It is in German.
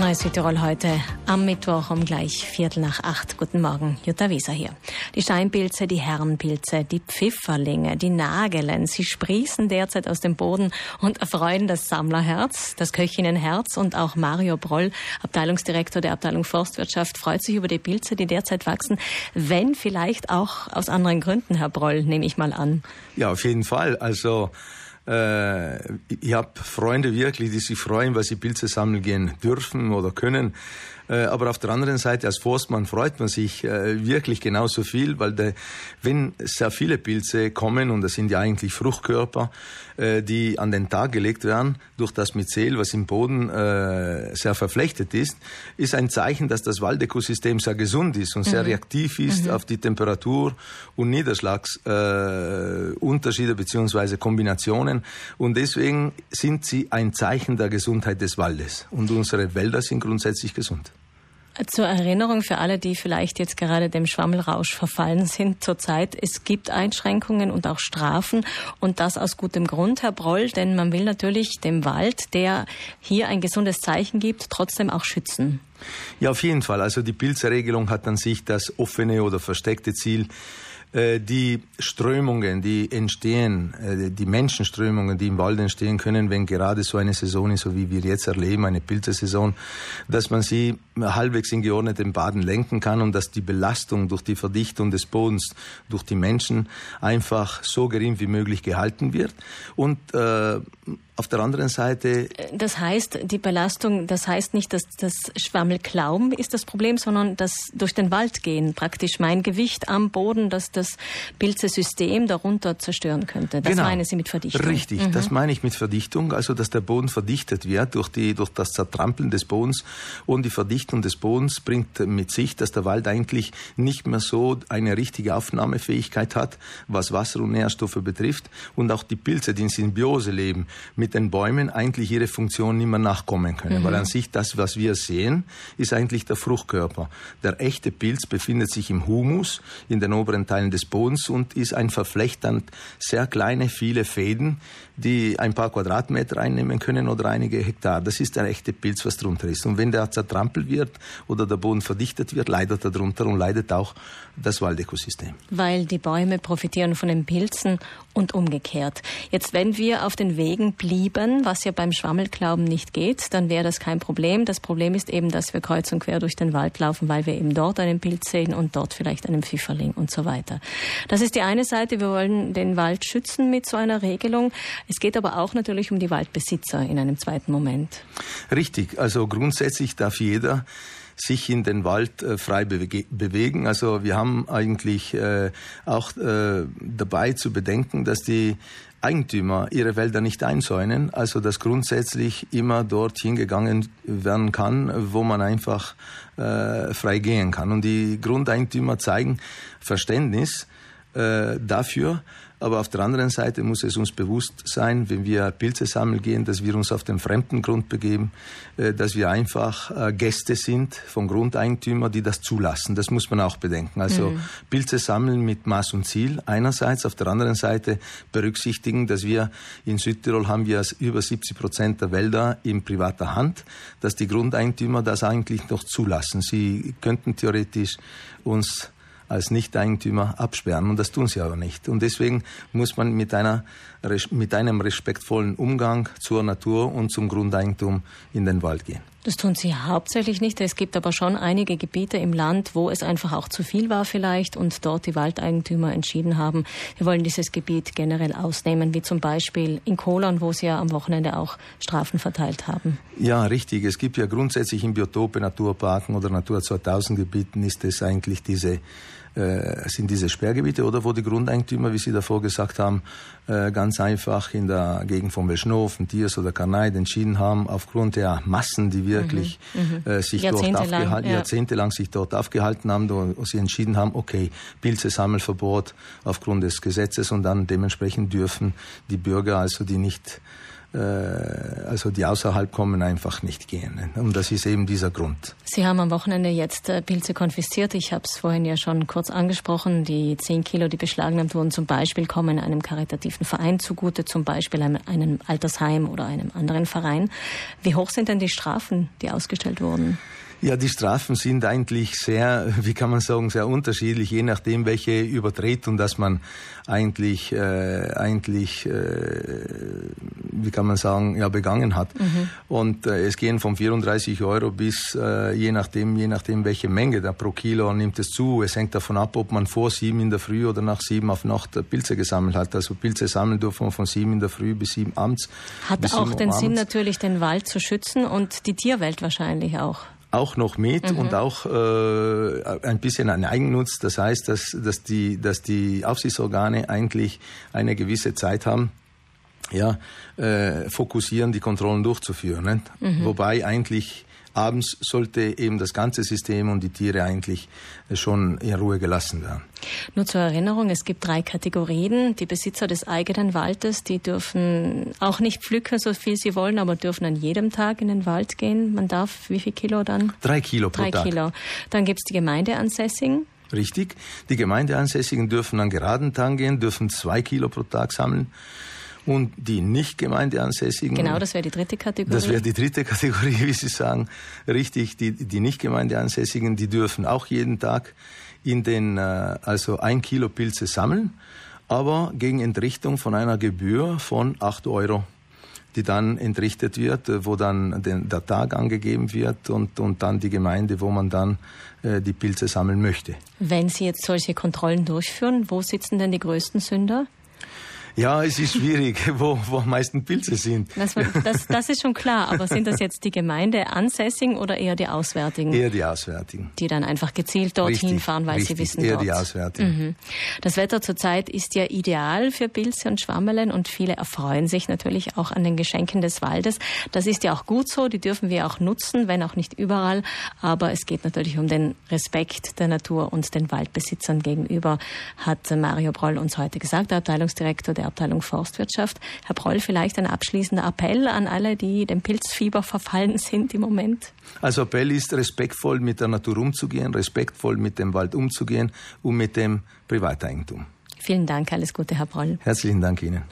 Neues Südtirol heute am Mittwoch um gleich Viertel nach acht. Guten Morgen, Jutta Wieser hier. Die Steinpilze, die Herrenpilze, die Pfifferlinge, die Nagelen, sie sprießen derzeit aus dem Boden und erfreuen das Sammlerherz, das Köchinnenherz und auch Mario Broll, Abteilungsdirektor der Abteilung Forstwirtschaft, freut sich über die Pilze, die derzeit wachsen, wenn vielleicht auch aus anderen Gründen, Herr Broll, nehme ich mal an. Ja, auf jeden Fall. Also äh, ich habe Freunde wirklich, die sich freuen, weil sie Pilze sammeln gehen dürfen oder können. Äh, aber auf der anderen Seite, als Forstmann freut man sich äh, wirklich genauso viel, weil der, wenn sehr viele Pilze kommen, und das sind ja eigentlich Fruchtkörper, äh, die an den Tag gelegt werden, durch das Myzel, was im Boden sehr verflechtet ist, ist ein Zeichen, dass das Waldökosystem sehr gesund ist und sehr mhm. reaktiv ist mhm. auf die Temperatur- und Niederschlagsunterschiede beziehungsweise Kombinationen. Und deswegen sind sie ein Zeichen der Gesundheit des Waldes. Und unsere Wälder sind grundsätzlich gesund. Zur Erinnerung für alle, die vielleicht jetzt gerade dem Schwammelrausch verfallen sind zurzeit, es gibt Einschränkungen und auch Strafen und das aus gutem Grund, Herr Broll, denn man will natürlich dem Wald, der hier ein gesundes Zeichen gibt, trotzdem auch schützen. Ja, auf jeden Fall. Also die Pilzregelung hat an sich das offene oder versteckte Ziel, die Strömungen, die entstehen, äh, die Menschenströmungen, die im Wald entstehen können, wenn gerade so eine Saison ist, so wie wir jetzt erleben, eine Pilzesaison, dass man sie halbwegs in geordneten Baden lenken kann und dass die Belastung durch die Verdichtung des Bodens durch die Menschen einfach so gering wie möglich gehalten wird. Und äh, auf der anderen Seite. Das heißt, die Belastung, das heißt nicht, dass das Schwammelklauben ist das Problem, sondern das durch den Wald gehen, praktisch mein Gewicht am Boden, das das Pilzesystem darunter zerstören könnte. Das genau. meine Sie mit Verdichtung. Richtig, mhm. das meine ich mit Verdichtung, also dass der Boden verdichtet wird durch, die, durch das Zertrampeln des Bodens und die Verdichtung des Bodens bringt mit sich, dass der Wald eigentlich nicht mehr so eine richtige Aufnahmefähigkeit hat, was Wasser und Nährstoffe betrifft und auch die Pilze, die in Symbiose leben, mit den Bäumen eigentlich ihre Funktion nicht mehr nachkommen können. Mhm. Weil an sich das, was wir sehen, ist eigentlich der Fruchtkörper. Der echte Pilz befindet sich im Humus, in den oberen Teilen des Bodens und ist ein Verflecht an sehr kleine, viele Fäden, die ein paar Quadratmeter einnehmen können oder einige Hektar. Das ist der echte Pilz, was drunter ist. Und wenn der zertrampelt wird oder der Boden verdichtet wird, leidet er darunter und leidet auch das Waldökosystem. Weil die Bäume profitieren von den Pilzen und umgekehrt. Jetzt, wenn wir auf den Wegen blieben, was ja beim Schwammelglauben nicht geht, dann wäre das kein Problem. Das Problem ist eben, dass wir kreuz und quer durch den Wald laufen, weil wir eben dort einen Pilz sehen und dort vielleicht einen Pfifferling und so weiter. Das ist die eine Seite. Wir wollen den Wald schützen mit so einer Regelung. Es geht aber auch natürlich um die Waldbesitzer in einem zweiten Moment. Richtig. Also grundsätzlich darf jeder sich in den Wald äh, frei bewege bewegen. Also wir haben eigentlich äh, auch äh, dabei zu bedenken, dass die Eigentümer ihre Wälder nicht einzäunen, also dass grundsätzlich immer dort hingegangen werden kann, wo man einfach äh, frei gehen kann. Und die Grundeigentümer zeigen Verständnis äh, dafür, aber auf der anderen Seite muss es uns bewusst sein, wenn wir Pilze sammeln gehen, dass wir uns auf den fremden Grund begeben, äh, dass wir einfach äh, Gäste sind vom Grundeigentümer, die das zulassen. Das muss man auch bedenken. Also mhm. Pilze sammeln mit Maß und Ziel einerseits, auf der anderen Seite berücksichtigen, dass wir in Südtirol haben wir über 70 Prozent der Wälder in privater Hand, dass die Grundeigentümer das eigentlich noch zulassen. Sie könnten theoretisch uns als Nicht-Eigentümer absperren. Und das tun sie aber nicht. Und deswegen muss man mit, einer, mit einem respektvollen Umgang zur Natur und zum Grundeigentum in den Wald gehen. Das tun Sie hauptsächlich nicht. Es gibt aber schon einige Gebiete im Land, wo es einfach auch zu viel war vielleicht und dort die Waldeigentümer entschieden haben, wir wollen dieses Gebiet generell ausnehmen, wie zum Beispiel in Kolon, wo Sie ja am Wochenende auch Strafen verteilt haben. Ja, richtig. Es gibt ja grundsätzlich in Biotope, Naturparken oder Natur 2000 Gebieten ist es eigentlich diese äh, sind diese Sperrgebiete oder wo die Grundeigentümer, wie Sie davor gesagt haben, äh, ganz einfach in der Gegend von Belschnofen, Tiers oder Karneid entschieden haben, aufgrund der Massen, die wirklich mhm, mhm. äh, sich dort aufgehalten, ja. jahrzehntelang sich dort aufgehalten haben, wo sie entschieden haben, okay, Pilze-Sammelverbot aufgrund des Gesetzes und dann dementsprechend dürfen die Bürger, also die nicht also die außerhalb kommen, einfach nicht gehen. Und das ist eben dieser Grund. Sie haben am Wochenende jetzt äh, Pilze konfisziert. Ich habe es vorhin ja schon kurz angesprochen. Die 10 Kilo, die beschlagnahmt wurden, zum Beispiel kommen einem karitativen Verein zugute, zum Beispiel einem, einem Altersheim oder einem anderen Verein. Wie hoch sind denn die Strafen, die ausgestellt wurden? Ja, die Strafen sind eigentlich sehr, wie kann man sagen, sehr unterschiedlich, je nachdem, welche Übertretung das man eigentlich, äh, eigentlich, äh, wie kann man sagen, ja, begangen hat. Mhm. Und äh, es gehen von 34 Euro bis, äh, je nachdem, je nachdem, welche Menge da pro Kilo nimmt es zu. Es hängt davon ab, ob man vor sieben in der Früh oder nach sieben auf Nacht Pilze gesammelt hat. Also Pilze sammeln dürfen von sieben in der Früh bis sieben abends. Hat auch den Sinn natürlich, den Wald zu schützen und die Tierwelt wahrscheinlich auch auch noch mit mhm. und auch äh, ein bisschen ein Eigennutz. Das heißt, dass, dass, die, dass die Aufsichtsorgane eigentlich eine gewisse Zeit haben, ja, äh, fokussieren, die Kontrollen durchzuführen. Mhm. Wobei eigentlich abends sollte eben das ganze System und die Tiere eigentlich schon in Ruhe gelassen werden. Nur zur Erinnerung, es gibt drei Kategorien. Die Besitzer des eigenen Waldes, die dürfen auch nicht pflücken, so viel sie wollen, aber dürfen an jedem Tag in den Wald gehen. Man darf wie viel Kilo dann? Drei Kilo pro Drei Tag. Kilo. Dann gibt es die Gemeindeansässigen. Richtig. Die Gemeindeansässigen dürfen an geraden Tagen gehen, dürfen zwei Kilo pro Tag sammeln und die nicht Gemeindeansässigen. Genau, das wäre die dritte Kategorie. Das wäre die dritte Kategorie, wie Sie sagen. Richtig, die, die nicht Gemeindeansässigen, die dürfen auch jeden Tag in den, äh, also ein Kilo Pilze sammeln, aber gegen Entrichtung von einer Gebühr von acht Euro die dann entrichtet wird, äh, wo dann den, der Tag angegeben wird und, und dann die Gemeinde, wo man dann äh, die Pilze sammeln möchte. Wenn Sie jetzt solche Kontrollen durchführen, wo sitzen denn die größten Sünder? Ja, es ist schwierig, wo, wo am meisten Pilze sind. Das, das, das ist schon klar, aber sind das jetzt die Gemeindeansässigen oder eher die Auswärtigen? Eher die Auswärtigen. Die dann einfach gezielt dorthin richtig, fahren, weil richtig, sie wissen, eher dort. die Auswärtigen. Mhm. Das Wetter zurzeit ist ja ideal für Pilze und Schwammelen und viele erfreuen sich natürlich auch an den Geschenken des Waldes. Das ist ja auch gut so, die dürfen wir auch nutzen, wenn auch nicht überall, aber es geht natürlich um den Respekt der Natur und den Waldbesitzern gegenüber, hat Mario Broll uns heute gesagt, der Abteilungsdirektor der der Abteilung Forstwirtschaft. Herr Broll, vielleicht ein abschließender Appell an alle, die dem Pilzfieber verfallen sind im Moment. Also Appell ist, respektvoll mit der Natur umzugehen, respektvoll mit dem Wald umzugehen und mit dem Privateigentum. Vielen Dank, alles Gute, Herr Broll. Herzlichen Dank Ihnen.